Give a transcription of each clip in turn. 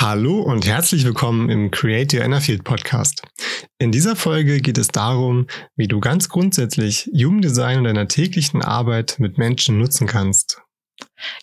Hallo und herzlich willkommen im Create Your Inner Field Podcast. In dieser Folge geht es darum, wie du ganz grundsätzlich Jugenddesign in deiner täglichen Arbeit mit Menschen nutzen kannst.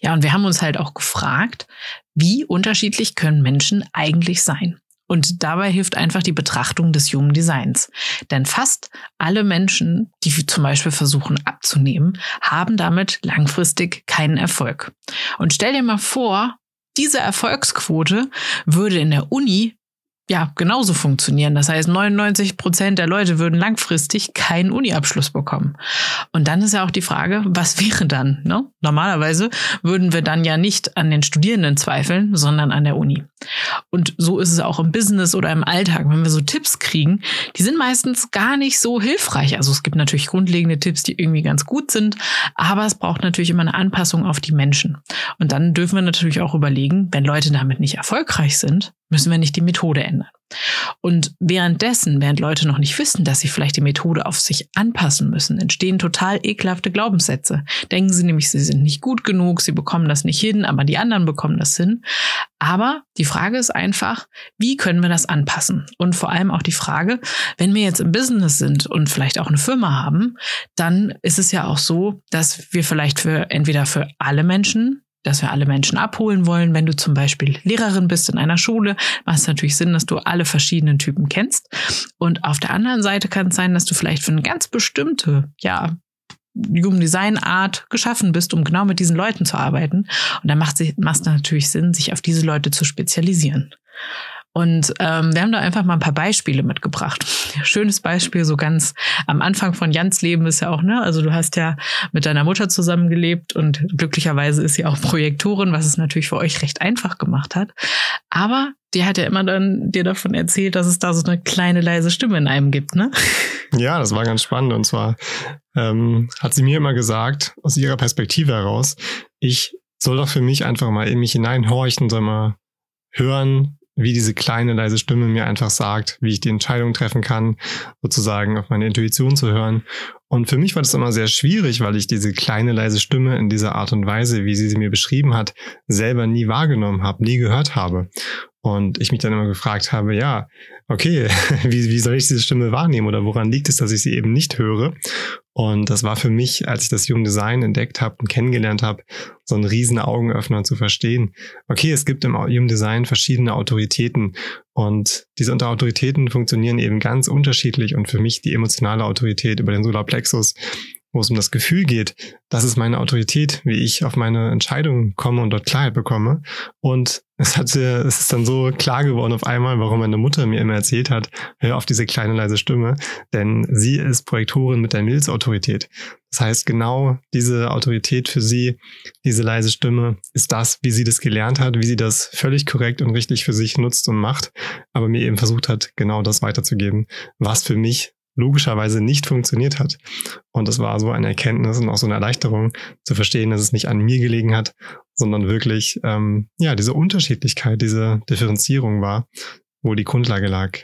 Ja, und wir haben uns halt auch gefragt, wie unterschiedlich können Menschen eigentlich sein? Und dabei hilft einfach die Betrachtung des Human Designs. Denn fast alle Menschen, die zum Beispiel versuchen abzunehmen, haben damit langfristig keinen Erfolg. Und stell dir mal vor, diese Erfolgsquote würde in der Uni ja, genauso funktionieren. Das heißt, 99 Prozent der Leute würden langfristig keinen Uni-Abschluss bekommen. Und dann ist ja auch die Frage, was wäre dann? Ne? Normalerweise würden wir dann ja nicht an den Studierenden zweifeln, sondern an der Uni. Und so ist es auch im Business oder im Alltag, wenn wir so Tipps kriegen, die sind meistens gar nicht so hilfreich. Also es gibt natürlich grundlegende Tipps, die irgendwie ganz gut sind, aber es braucht natürlich immer eine Anpassung auf die Menschen. Und dann dürfen wir natürlich auch überlegen, wenn Leute damit nicht erfolgreich sind, müssen wir nicht die Methode ändern. Und währenddessen, während Leute noch nicht wissen, dass sie vielleicht die Methode auf sich anpassen müssen, entstehen total ekelhafte Glaubenssätze. Denken sie nämlich, sie sind nicht gut genug, sie bekommen das nicht hin, aber die anderen bekommen das hin. Aber die Frage ist einfach, wie können wir das anpassen? Und vor allem auch die Frage, wenn wir jetzt im Business sind und vielleicht auch eine Firma haben, dann ist es ja auch so, dass wir vielleicht für entweder für alle Menschen dass wir alle Menschen abholen wollen. Wenn du zum Beispiel Lehrerin bist in einer Schule, macht es natürlich Sinn, dass du alle verschiedenen Typen kennst. Und auf der anderen Seite kann es sein, dass du vielleicht für eine ganz bestimmte, ja, Human Design Art geschaffen bist, um genau mit diesen Leuten zu arbeiten. Und dann macht es natürlich Sinn, sich auf diese Leute zu spezialisieren. Und ähm, wir haben da einfach mal ein paar Beispiele mitgebracht. Schönes Beispiel, so ganz am Anfang von Jans Leben ist ja auch, ne, also du hast ja mit deiner Mutter zusammengelebt und glücklicherweise ist sie auch Projektorin, was es natürlich für euch recht einfach gemacht hat. Aber die hat ja immer dann dir davon erzählt, dass es da so eine kleine leise Stimme in einem gibt, ne? Ja, das war ganz spannend. Und zwar ähm, hat sie mir immer gesagt, aus ihrer Perspektive heraus, ich soll doch für mich einfach mal in mich hineinhorchen, soll mal hören, wie diese kleine, leise Stimme mir einfach sagt, wie ich die Entscheidung treffen kann, sozusagen auf meine Intuition zu hören. Und für mich war das immer sehr schwierig, weil ich diese kleine, leise Stimme in dieser Art und Weise, wie sie sie mir beschrieben hat, selber nie wahrgenommen habe, nie gehört habe. Und ich mich dann immer gefragt habe, ja, okay, wie, wie soll ich diese Stimme wahrnehmen oder woran liegt es, dass ich sie eben nicht höre? Und das war für mich, als ich das Human Design entdeckt habe und kennengelernt habe, so ein riesen Augenöffner zu verstehen. Okay, es gibt im Human Design verschiedene Autoritäten und diese Autoritäten funktionieren eben ganz unterschiedlich und für mich die emotionale Autorität über den Solarplexus wo es um das Gefühl geht, das ist meine Autorität, wie ich auf meine Entscheidungen komme und dort Klarheit bekomme. Und es hatte, es ist dann so klar geworden auf einmal, warum meine Mutter mir immer erzählt hat, hör auf diese kleine leise Stimme, denn sie ist Projektorin mit der Milzautorität. Das heißt, genau diese Autorität für sie, diese leise Stimme, ist das, wie sie das gelernt hat, wie sie das völlig korrekt und richtig für sich nutzt und macht, aber mir eben versucht hat, genau das weiterzugeben, was für mich logischerweise nicht funktioniert hat. Und es war so eine Erkenntnis und auch so eine Erleichterung zu verstehen, dass es nicht an mir gelegen hat, sondern wirklich ähm, ja diese Unterschiedlichkeit, diese Differenzierung war, wo die Grundlage lag.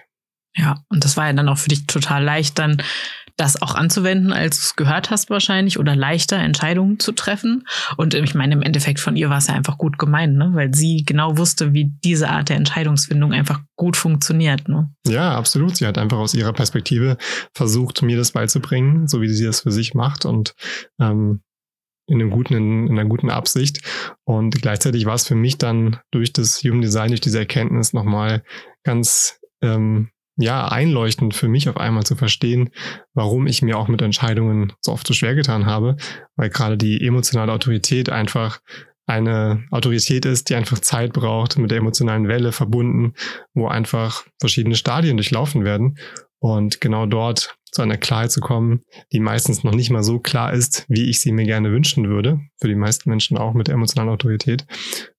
Ja, und das war ja dann auch für dich total leicht, dann das auch anzuwenden, als du es gehört hast wahrscheinlich, oder leichter Entscheidungen zu treffen. Und ich meine, im Endeffekt von ihr war es ja einfach gut gemeint, ne? weil sie genau wusste, wie diese Art der Entscheidungsfindung einfach gut funktioniert. Ne? Ja, absolut. Sie hat einfach aus ihrer Perspektive versucht, mir das beizubringen, so wie sie das für sich macht und ähm, in, einem guten, in, in einer guten Absicht. Und gleichzeitig war es für mich dann durch das Human Design, durch diese Erkenntnis nochmal ganz ähm, ja, einleuchtend für mich auf einmal zu verstehen, warum ich mir auch mit Entscheidungen so oft so schwer getan habe, weil gerade die emotionale Autorität einfach eine Autorität ist, die einfach Zeit braucht, mit der emotionalen Welle verbunden, wo einfach verschiedene Stadien durchlaufen werden. Und genau dort zu einer Klarheit zu kommen, die meistens noch nicht mal so klar ist, wie ich sie mir gerne wünschen würde, für die meisten Menschen auch mit der emotionalen Autorität,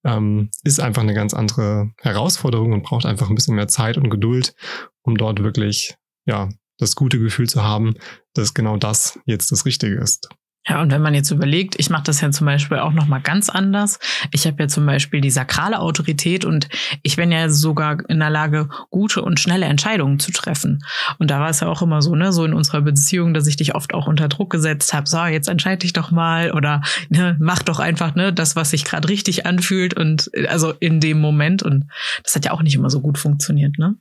ähm, ist einfach eine ganz andere Herausforderung und braucht einfach ein bisschen mehr Zeit und Geduld, um dort wirklich, ja, das gute Gefühl zu haben, dass genau das jetzt das Richtige ist. Ja, und wenn man jetzt überlegt, ich mache das ja zum Beispiel auch noch mal ganz anders. Ich habe ja zum Beispiel die sakrale Autorität und ich bin ja sogar in der Lage, gute und schnelle Entscheidungen zu treffen. Und da war es ja auch immer so, ne, so in unserer Beziehung, dass ich dich oft auch unter Druck gesetzt habe. So, jetzt entscheide dich doch mal oder ne, mach doch einfach ne das, was sich gerade richtig anfühlt und also in dem Moment. Und das hat ja auch nicht immer so gut funktioniert, ne?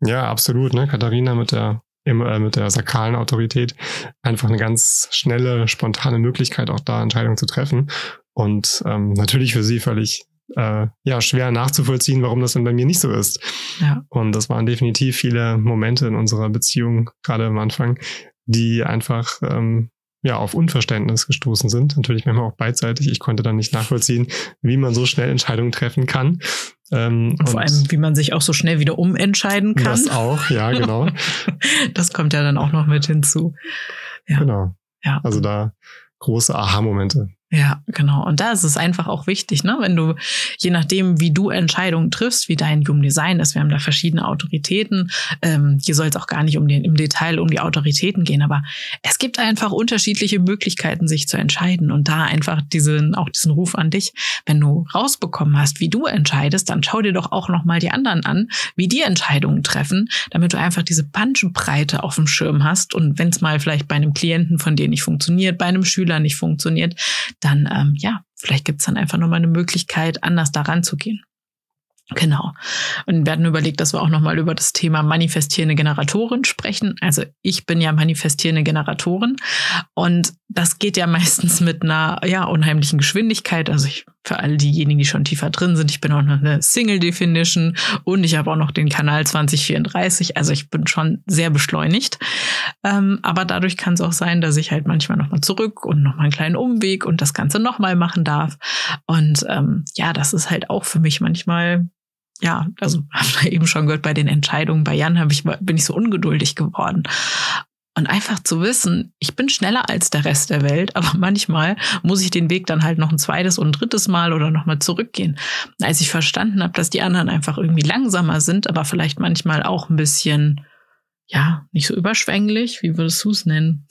Ja, absolut. Ne, Katharina mit der im, äh, mit der sakralen Autorität einfach eine ganz schnelle, spontane Möglichkeit, auch da Entscheidungen zu treffen. Und ähm, natürlich für sie völlig äh, ja, schwer nachzuvollziehen, warum das denn bei mir nicht so ist. Ja. Und das waren definitiv viele Momente in unserer Beziehung, gerade am Anfang, die einfach ähm, ja, auf Unverständnis gestoßen sind. Natürlich manchmal auch beidseitig. Ich konnte dann nicht nachvollziehen, wie man so schnell Entscheidungen treffen kann. Ähm, und vor allem, wie man sich auch so schnell wieder umentscheiden kann. Das auch, ja, genau. das kommt ja dann auch noch mit hinzu. Ja. Genau. Ja. Also da große Aha-Momente. Ja, genau. Und da ist es einfach auch wichtig, ne? Wenn du, je nachdem, wie du Entscheidungen triffst, wie dein Human Design ist, wir haben da verschiedene Autoritäten. Ähm, hier soll es auch gar nicht um den, im Detail um die Autoritäten gehen, aber es gibt einfach unterschiedliche Möglichkeiten, sich zu entscheiden. Und da einfach diesen, auch diesen Ruf an dich, wenn du rausbekommen hast, wie du entscheidest, dann schau dir doch auch nochmal die anderen an, wie die Entscheidungen treffen, damit du einfach diese Bandbreite auf dem Schirm hast. Und wenn es mal vielleicht bei einem Klienten von dir nicht funktioniert, bei einem Schüler nicht funktioniert, dann ähm, ja, vielleicht gibt's dann einfach nochmal eine Möglichkeit, anders daran zu gehen. Genau. Und hatten überlegt, dass wir auch nochmal über das Thema manifestierende Generatoren sprechen. Also ich bin ja manifestierende Generatorin und das geht ja meistens mit einer ja unheimlichen Geschwindigkeit. Also ich, für all diejenigen, die schon tiefer drin sind, ich bin auch noch eine Single Definition und ich habe auch noch den Kanal 2034. Also ich bin schon sehr beschleunigt. Ähm, aber dadurch kann es auch sein, dass ich halt manchmal nochmal zurück und nochmal einen kleinen Umweg und das Ganze nochmal machen darf. Und ähm, ja, das ist halt auch für mich manchmal ja, also haben wir eben schon gehört, bei den Entscheidungen bei Jan hab ich, bin ich so ungeduldig geworden. Und einfach zu wissen, ich bin schneller als der Rest der Welt, aber manchmal muss ich den Weg dann halt noch ein zweites und drittes Mal oder nochmal zurückgehen. Als ich verstanden habe, dass die anderen einfach irgendwie langsamer sind, aber vielleicht manchmal auch ein bisschen, ja, nicht so überschwänglich, wie würdest du es nennen?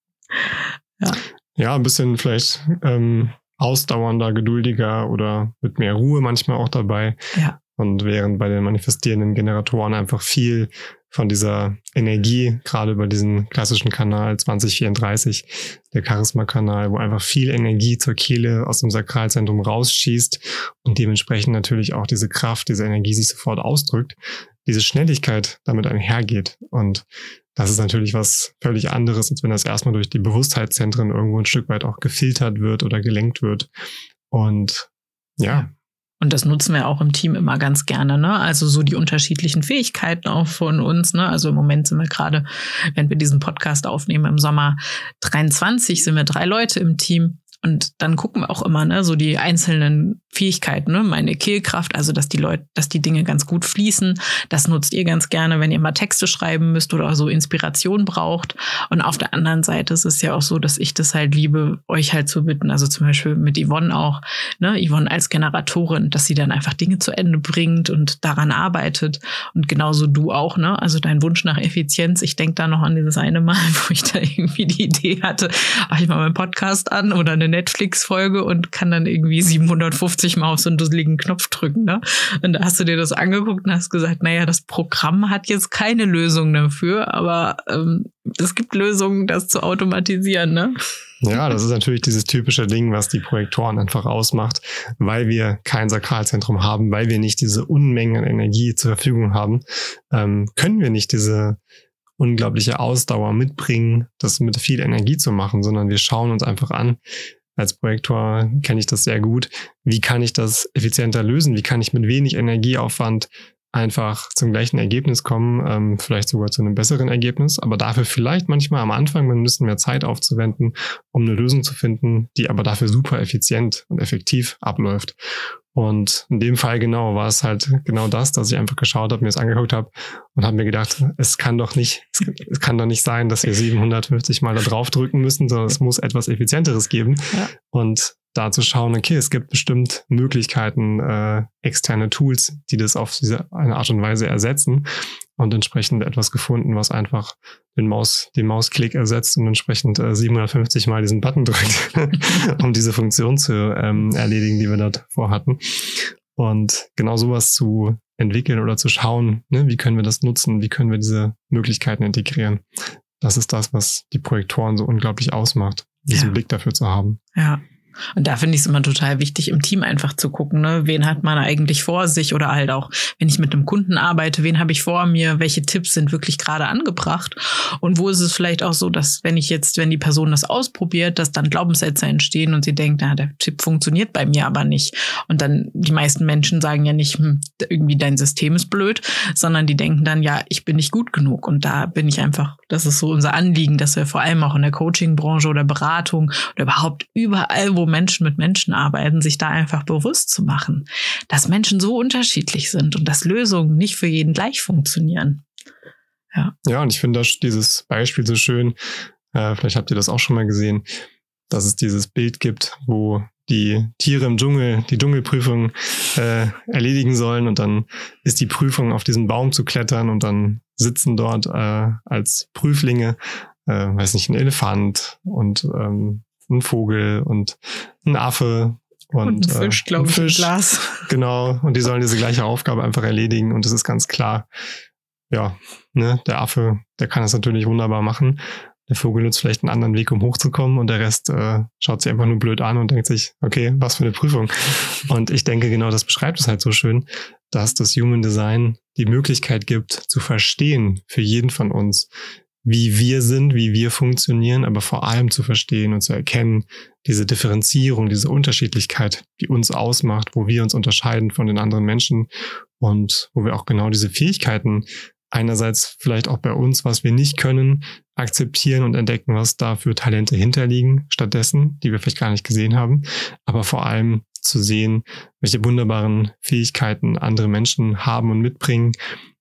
ja. ja, ein bisschen vielleicht ähm, ausdauernder, geduldiger oder mit mehr Ruhe manchmal auch dabei. Ja. Und während bei den manifestierenden Generatoren einfach viel von dieser Energie, gerade über diesen klassischen Kanal 2034, der Charisma-Kanal, wo einfach viel Energie zur Kehle aus dem Sakralzentrum rausschießt und dementsprechend natürlich auch diese Kraft, diese Energie sich sofort ausdrückt, diese Schnelligkeit damit einhergeht. Und das ist natürlich was völlig anderes, als wenn das erstmal durch die Bewusstheitszentren irgendwo ein Stück weit auch gefiltert wird oder gelenkt wird. Und ja. Und das nutzen wir auch im Team immer ganz gerne, ne? Also so die unterschiedlichen Fähigkeiten auch von uns, ne? Also im Moment sind wir gerade, wenn wir diesen Podcast aufnehmen, im Sommer 23 sind wir drei Leute im Team. Und dann gucken wir auch immer, ne, so die einzelnen Fähigkeiten, ne, meine Kehlkraft, also dass die Leute, dass die Dinge ganz gut fließen. Das nutzt ihr ganz gerne, wenn ihr mal Texte schreiben müsst oder so Inspiration braucht. Und auf der anderen Seite ist es ja auch so, dass ich das halt liebe, euch halt zu bitten. Also zum Beispiel mit Yvonne auch, ne, Yvonne als Generatorin, dass sie dann einfach Dinge zu Ende bringt und daran arbeitet. Und genauso du auch, ne? Also dein Wunsch nach Effizienz. Ich denke da noch an dieses eine Mal, wo ich da irgendwie die Idee hatte, ach, ich mal meinen Podcast an oder eine Netflix-Folge und kann dann irgendwie 750 Mal auf so einen dusseligen Knopf drücken. Ne? Und da hast du dir das angeguckt und hast gesagt, naja, das Programm hat jetzt keine Lösung dafür, aber ähm, es gibt Lösungen, das zu automatisieren. Ne? Ja, das ist natürlich dieses typische Ding, was die Projektoren einfach ausmacht, weil wir kein Sakralzentrum haben, weil wir nicht diese Unmengen an Energie zur Verfügung haben, ähm, können wir nicht diese unglaubliche Ausdauer mitbringen, das mit viel Energie zu machen, sondern wir schauen uns einfach an, als Projektor kenne ich das sehr gut. Wie kann ich das effizienter lösen? Wie kann ich mit wenig Energieaufwand einfach zum gleichen Ergebnis kommen, ähm, vielleicht sogar zu einem besseren Ergebnis, aber dafür vielleicht manchmal am Anfang ein bisschen mehr Zeit aufzuwenden, um eine Lösung zu finden, die aber dafür super effizient und effektiv abläuft. Und in dem Fall genau war es halt genau das, dass ich einfach geschaut habe, mir das angeguckt habe und habe mir gedacht, es kann doch nicht, es, kann doch nicht sein, dass wir 750 Mal da drauf drücken müssen, sondern es muss etwas effizienteres geben. Ja. Und da zu schauen, okay, es gibt bestimmt Möglichkeiten, äh, externe Tools, die das auf diese eine Art und Weise ersetzen. und entsprechend etwas gefunden, was einfach den Maus, den Mausklick ersetzt und entsprechend äh, 750 mal diesen Button drückt, um diese Funktion zu ähm, erledigen, die wir dort vorhatten. Und genau sowas zu entwickeln oder zu schauen, ne, wie können wir das nutzen, wie können wir diese Möglichkeiten integrieren. Das ist das, was die Projektoren so unglaublich ausmacht, diesen ja. Blick dafür zu haben. Ja. Und da finde ich es immer total wichtig, im Team einfach zu gucken, ne? wen hat man eigentlich vor sich oder halt auch, wenn ich mit einem Kunden arbeite, wen habe ich vor mir, welche Tipps sind wirklich gerade angebracht und wo ist es vielleicht auch so, dass wenn ich jetzt, wenn die Person das ausprobiert, dass dann Glaubenssätze entstehen und sie denkt, na, der Tipp funktioniert bei mir aber nicht. Und dann die meisten Menschen sagen ja nicht, hm, irgendwie dein System ist blöd, sondern die denken dann, ja, ich bin nicht gut genug. Und da bin ich einfach, das ist so unser Anliegen, dass wir vor allem auch in der Coaching-Branche oder Beratung oder überhaupt überall, wo Menschen mit Menschen arbeiten, sich da einfach bewusst zu machen, dass Menschen so unterschiedlich sind und dass Lösungen nicht für jeden gleich funktionieren. Ja, ja und ich finde dieses Beispiel so schön. Äh, vielleicht habt ihr das auch schon mal gesehen, dass es dieses Bild gibt, wo die Tiere im Dschungel die Dschungelprüfung äh, erledigen sollen und dann ist die Prüfung auf diesen Baum zu klettern und dann sitzen dort äh, als Prüflinge, äh, weiß nicht, ein Elefant und ähm, ein Vogel und ein Affe und, und ein Fisch, äh, glaube ich, Fisch, Glas. Genau, und die sollen diese gleiche Aufgabe einfach erledigen und es ist ganz klar, ja, ne, der Affe, der kann das natürlich wunderbar machen. Der Vogel nutzt vielleicht einen anderen Weg, um hochzukommen und der Rest äh, schaut sich einfach nur blöd an und denkt sich, okay, was für eine Prüfung. Und ich denke, genau das beschreibt es halt so schön, dass das Human Design die Möglichkeit gibt, zu verstehen für jeden von uns, wie wir sind, wie wir funktionieren, aber vor allem zu verstehen und zu erkennen, diese Differenzierung, diese Unterschiedlichkeit, die uns ausmacht, wo wir uns unterscheiden von den anderen Menschen und wo wir auch genau diese Fähigkeiten einerseits vielleicht auch bei uns, was wir nicht können, akzeptieren und entdecken, was da für Talente hinterliegen, stattdessen, die wir vielleicht gar nicht gesehen haben, aber vor allem zu sehen, welche wunderbaren Fähigkeiten andere Menschen haben und mitbringen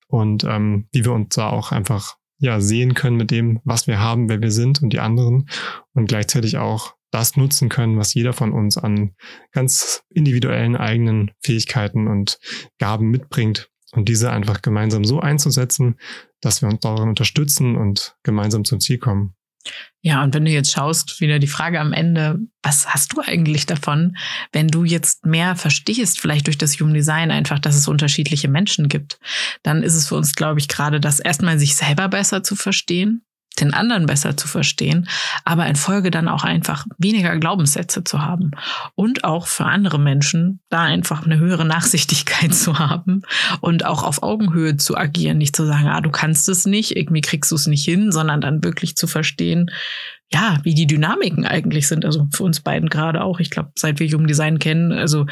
und ähm, wie wir uns da auch einfach ja sehen können mit dem, was wir haben, wer wir sind und die anderen und gleichzeitig auch das nutzen können, was jeder von uns an ganz individuellen eigenen Fähigkeiten und Gaben mitbringt und diese einfach gemeinsam so einzusetzen, dass wir uns darin unterstützen und gemeinsam zum Ziel kommen. Ja, und wenn du jetzt schaust, wieder die Frage am Ende, was hast du eigentlich davon, wenn du jetzt mehr verstehst, vielleicht durch das Human Design einfach, dass es unterschiedliche Menschen gibt, dann ist es für uns, glaube ich, gerade das erstmal sich selber besser zu verstehen, den anderen besser zu verstehen, aber in Folge dann auch einfach weniger Glaubenssätze zu haben und auch für andere Menschen da einfach eine höhere Nachsichtigkeit zu haben und auch auf Augenhöhe zu agieren, nicht zu sagen, ah, du kannst es nicht, irgendwie kriegst du es nicht hin, sondern dann wirklich zu verstehen, ja, wie die Dynamiken eigentlich sind. Also für uns beiden gerade auch. Ich glaube, seit wir Human Design kennen, also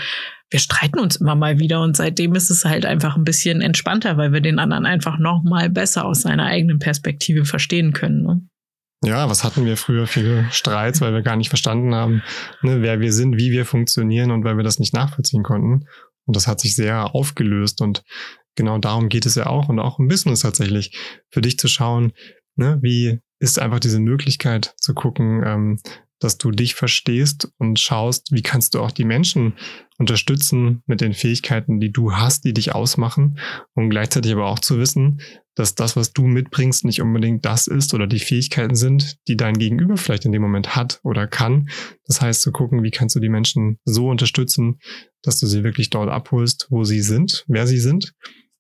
wir streiten uns immer mal wieder und seitdem ist es halt einfach ein bisschen entspannter, weil wir den anderen einfach noch mal besser aus seiner eigenen Perspektive verstehen können. Ne? Ja, was hatten wir früher viele Streits, weil wir gar nicht verstanden haben, ne, wer wir sind, wie wir funktionieren und weil wir das nicht nachvollziehen konnten. Und das hat sich sehr aufgelöst und genau darum geht es ja auch und auch im Business tatsächlich, für dich zu schauen, ne, wie ist einfach diese Möglichkeit zu gucken, ähm, dass du dich verstehst und schaust, wie kannst du auch die Menschen unterstützen mit den Fähigkeiten, die du hast, die dich ausmachen und gleichzeitig aber auch zu wissen, dass das, was du mitbringst, nicht unbedingt das ist oder die Fähigkeiten sind, die dein Gegenüber vielleicht in dem Moment hat oder kann. Das heißt, zu gucken, wie kannst du die Menschen so unterstützen, dass du sie wirklich dort abholst, wo sie sind, wer sie sind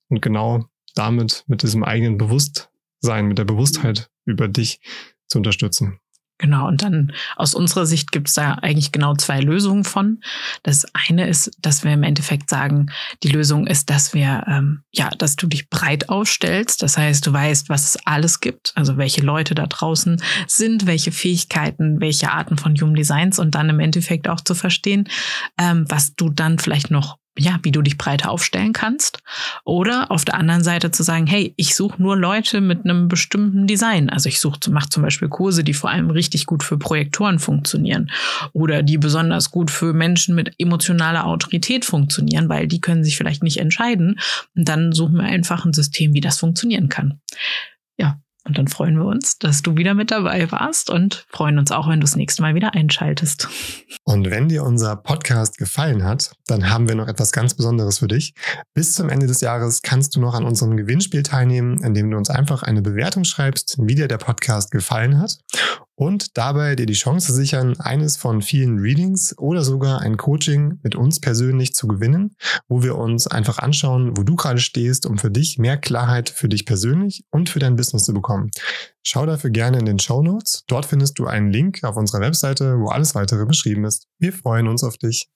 und genau damit mit diesem eigenen Bewusstsein, mit der Bewusstheit über dich zu unterstützen. Genau, und dann aus unserer Sicht gibt es da eigentlich genau zwei Lösungen von. Das eine ist, dass wir im Endeffekt sagen, die Lösung ist, dass wir, ähm, ja, dass du dich breit aufstellst. Das heißt, du weißt, was es alles gibt, also welche Leute da draußen sind, welche Fähigkeiten, welche Arten von Human Designs und dann im Endeffekt auch zu verstehen, ähm, was du dann vielleicht noch ja, wie du dich breiter aufstellen kannst. Oder auf der anderen Seite zu sagen, hey, ich suche nur Leute mit einem bestimmten Design. Also ich suche, mache zum Beispiel Kurse, die vor allem richtig gut für Projektoren funktionieren oder die besonders gut für Menschen mit emotionaler Autorität funktionieren, weil die können sich vielleicht nicht entscheiden. Und dann suchen wir einfach ein System, wie das funktionieren kann. Ja, Und dann freuen wir uns, dass du wieder mit dabei warst und freuen uns auch, wenn du das nächste Mal wieder einschaltest. Und wenn dir unser Podcast gefallen hat, dann haben wir noch etwas ganz Besonderes für dich. Bis zum Ende des Jahres kannst du noch an unserem Gewinnspiel teilnehmen, indem du uns einfach eine Bewertung schreibst, wie dir der Podcast gefallen hat und dabei dir die Chance sichern, eines von vielen Readings oder sogar ein Coaching mit uns persönlich zu gewinnen, wo wir uns einfach anschauen, wo du gerade stehst, um für dich mehr Klarheit für dich persönlich und für dein Business zu bekommen. Schau dafür gerne in den Show Notes. Dort findest du einen Link auf unserer Webseite, wo alles weitere beschrieben ist. Wir freuen uns auf dich.